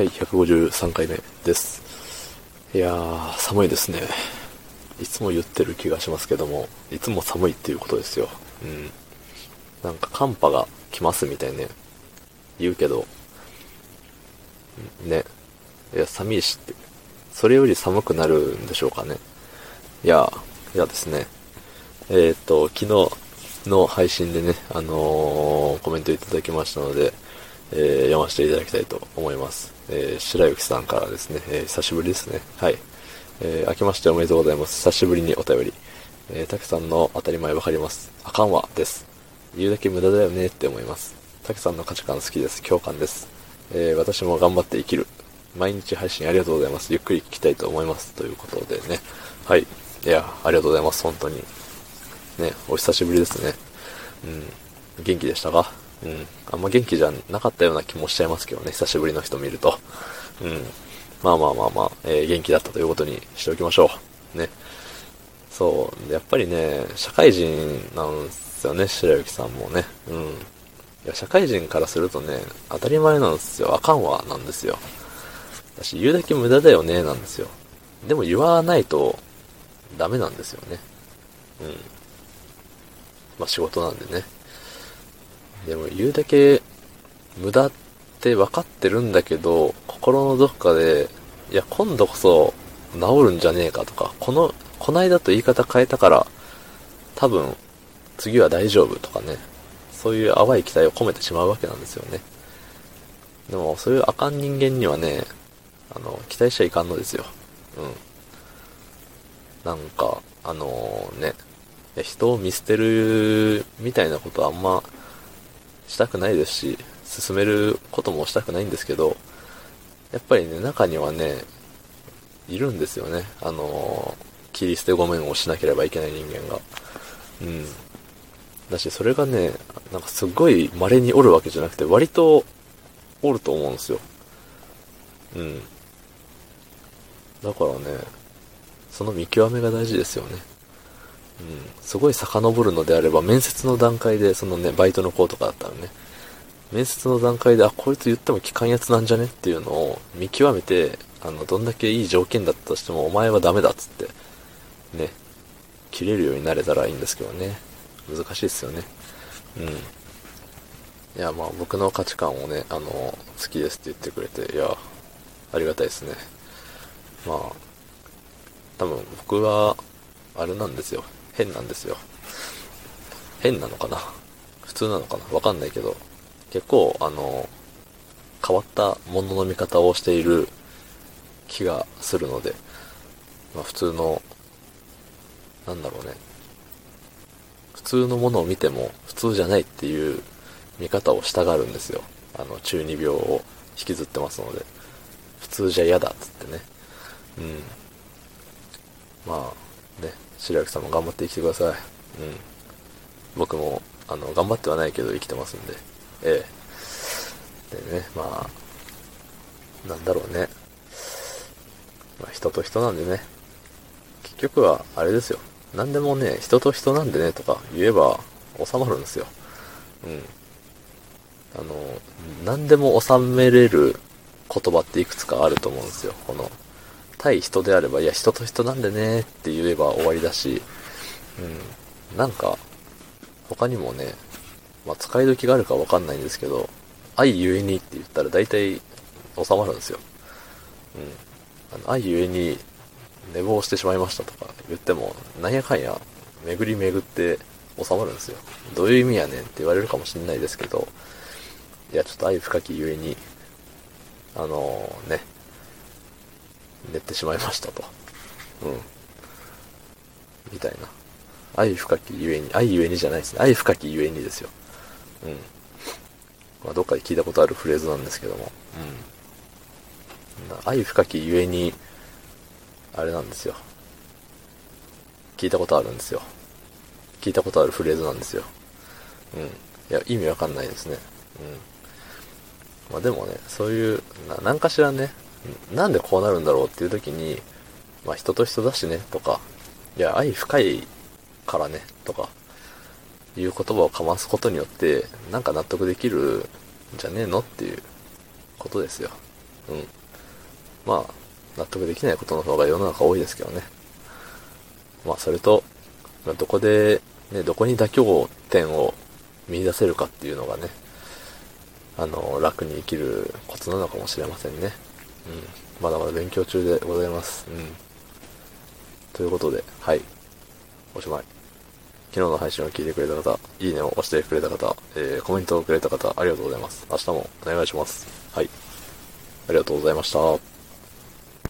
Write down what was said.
はい、153回目です。いやー、寒いですね。いつも言ってる気がしますけども、いつも寒いっていうことですよ。うん。なんか寒波が来ますみたいね、言うけど、ね。いや、寒いしって。それより寒くなるんでしょうかね。いや、いやですね。えっ、と、昨日の配信でね、あのーコメントいただきましたので、えー読ませていただきたいと思います。えー白雪さんからですね、えー久しぶりですね。はい。えー明けましておめでとうございます。久しぶりにお便り。えー、たけさんの当たり前わかります。あかんわ、です。言うだけ無駄だよねって思います。たけさんの価値観好きです。共感です。えー私も頑張って生きる。毎日配信ありがとうございます。ゆっくり聞きたいと思います。ということでね。はい。いや、ありがとうございます。本当に。ね、お久しぶりですね。うん。元気でしたか？うん。あんま元気じゃなかったような気もしちゃいますけどね。久しぶりの人見ると。うん。まあまあまあまあ、えー元気だったということにしておきましょう。ね。そう。やっぱりね、社会人なんですよね。白雪さんもね。うん。いや、社会人からするとね、当たり前なんですよ。あかんわ、なんですよ。だし、言うだけ無駄だよね、なんですよ。でも言わないと、ダメなんですよね。うん。まあ仕事なんでね。でも言うだけ無駄って分かってるんだけど、心のどっかで、いや、今度こそ治るんじゃねえかとか、この、こないだと言い方変えたから、多分、次は大丈夫とかね、そういう淡い期待を込めてしまうわけなんですよね。でも、そういうあかん人間にはね、あの、期待しちゃいかんのですよ。うん。なんか、あのね、人を見捨てるみたいなことはあんましたくないですし、進めることもしたくないんですけど、やっぱりね、中にはね、いるんですよね。あの切り捨てごめんをしなければいけない人間が。うん。だし、それがね、なんかすごい稀におるわけじゃなくて、割とおると思うんですよ。うん。だからね、その見極めが大事ですよね。うん。すごい遡るのであれば、面接の段階で、そのね、バイトの子とかだったらね、面接の段階で、あ、こいつ言っても聞かんやつなんじゃねっていうのを見極めて、あの、どんだけいい条件だったとしても、お前はダメだっつって、ね、切れるようになれたらいいんですけどね。難しいですよね。うん。いや、まあ僕の価値観をね、あの、好きですって言ってくれて、いや、ありがたいですね。まあ、多分僕は、あれなんですよ。変なんですよ。変なのかな？普通なのかな？わかんないけど、結構、あの、変わったものの見方をしている気がするので、まあ普通の、なんだろうね。普通のものを見ても普通じゃないっていう見方をしたがるんですよ。あの、中二病を引きずってますので。普通じゃ嫌だっつってね。うん。まあ、白雪さんも頑張って生きてください。うん。僕も、あの、頑張ってはないけど生きてますんで。ええ。でね、まあ、なんだろうね。まあ、人と人なんでね。結局は、あれですよ。何でもね、人と人なんでねとか言えば収まるんですよ。うん。あの、何でも収めれる言葉っていくつかあると思うんですよ。この、対人であれば、いや、人と人なんでねって言えば終わりだし、うん。なんか、他にもね、まあ、使い時があるかわかんないんですけど、愛ゆえにって言ったら大体収まるんですよ。うん。あの愛ゆえに寝坊してしまいましたとか言っても、なんやかんや巡り巡って収まるんですよ。どういう意味やねんって言われるかもしれないですけど、いや、ちょっと愛深きゆえに、あのーね、寝てしまいましたと。うん。みたいな。愛深きゆえに、愛ゆえにじゃないですね。愛深きゆえにですよ。うん。まあ、どっかで聞いたことあるフレーズなんですけども。うん。愛深きゆえに、あれなんですよ。聞いたことあるんですよ。聞いたことあるフレーズなんですよ。うん。いや、意味わかんないですね。うん。まあでもね、そういう、な、なんかしらね、なんでこうなるんだろうっていう時に、まあ人と人だしね、とか、いや、愛深いからね、とか、いう言葉をかますことによって、なんか納得できるんじゃねえのっていうことですよ。うん。まあ、納得できないことの方が世の中多いですけどね。まあ、それと、まあどこで、ね、どこに妥協点を見出せるかっていうのがね、あの、楽に生きるコツなのかもしれませんね。うん。まだまだ勉強中でございます。うん。ということで、はい。おしまい。昨日の配信を聞いてくれた方、いいねを押してくれた方、えー、コメントをくれた方、ありがとうございます。明日もお願いします。はい。ありがとうございました。